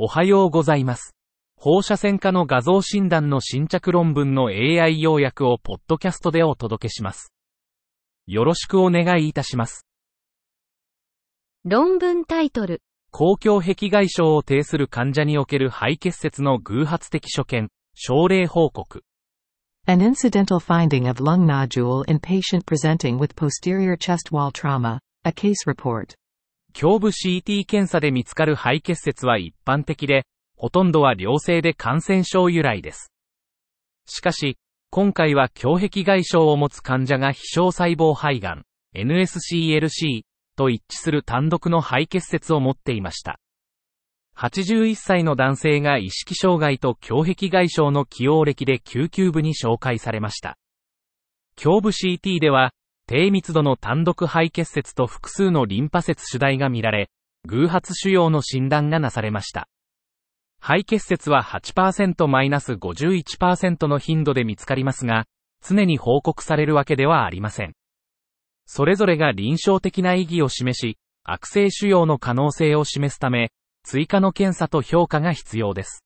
おはようございます。放射線科の画像診断の新着論文の AI 要約をポッドキャストでお届けします。よろしくお願いいたします。論文タイトル、公共壁外傷を呈する患者における肺結節の偶発的所見、症例報告。An incidental finding of lung nodule in patient presenting with posterior chest wall trauma. A case report. 胸部 CT 検査で見つかる肺結節は一般的で、ほとんどは良性で感染症由来です。しかし、今回は胸壁外傷を持つ患者が非小細胞肺がん、NSCLC と一致する単独の肺結節を持っていました。81歳の男性が意識障害と胸壁外傷の起用歴で救急部に紹介されました。胸部 CT では、低密度の単独肺結節と複数のリンパ節主題が見られ、偶発腫瘍の診断がなされました。肺結節は 8%-51% の頻度で見つかりますが、常に報告されるわけではありません。それぞれが臨床的な意義を示し、悪性腫瘍の可能性を示すため、追加の検査と評価が必要です。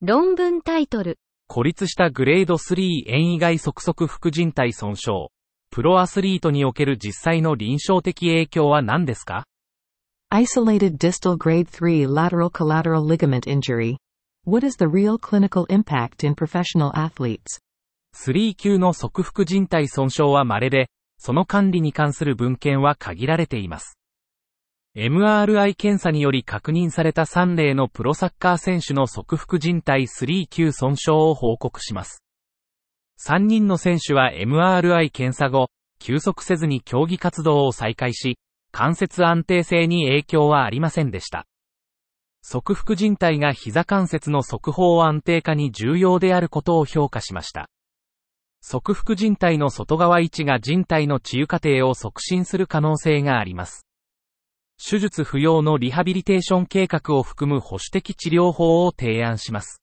論文タイトル、孤立したグレード3円以外側側副人体損傷。プロアスリートにおける実際の臨床的影響は何ですか Isolated distal grade 3 lateral collateral ligament injury. What is the real clinical impact in professional athletes? 3級の側副人体損傷は稀で、その管理に関する文献は限られています。MRI 検査により確認された3例のプロサッカー選手の側副人体3級損傷を報告します。3人の選手は MRI 検査後、休息せずに競技活動を再開し、関節安定性に影響はありませんでした。側副人体が膝関節の側方安定化に重要であることを評価しました。側副人体の外側位置が人体の治癒過程を促進する可能性があります。手術不要のリハビリテーション計画を含む保守的治療法を提案します。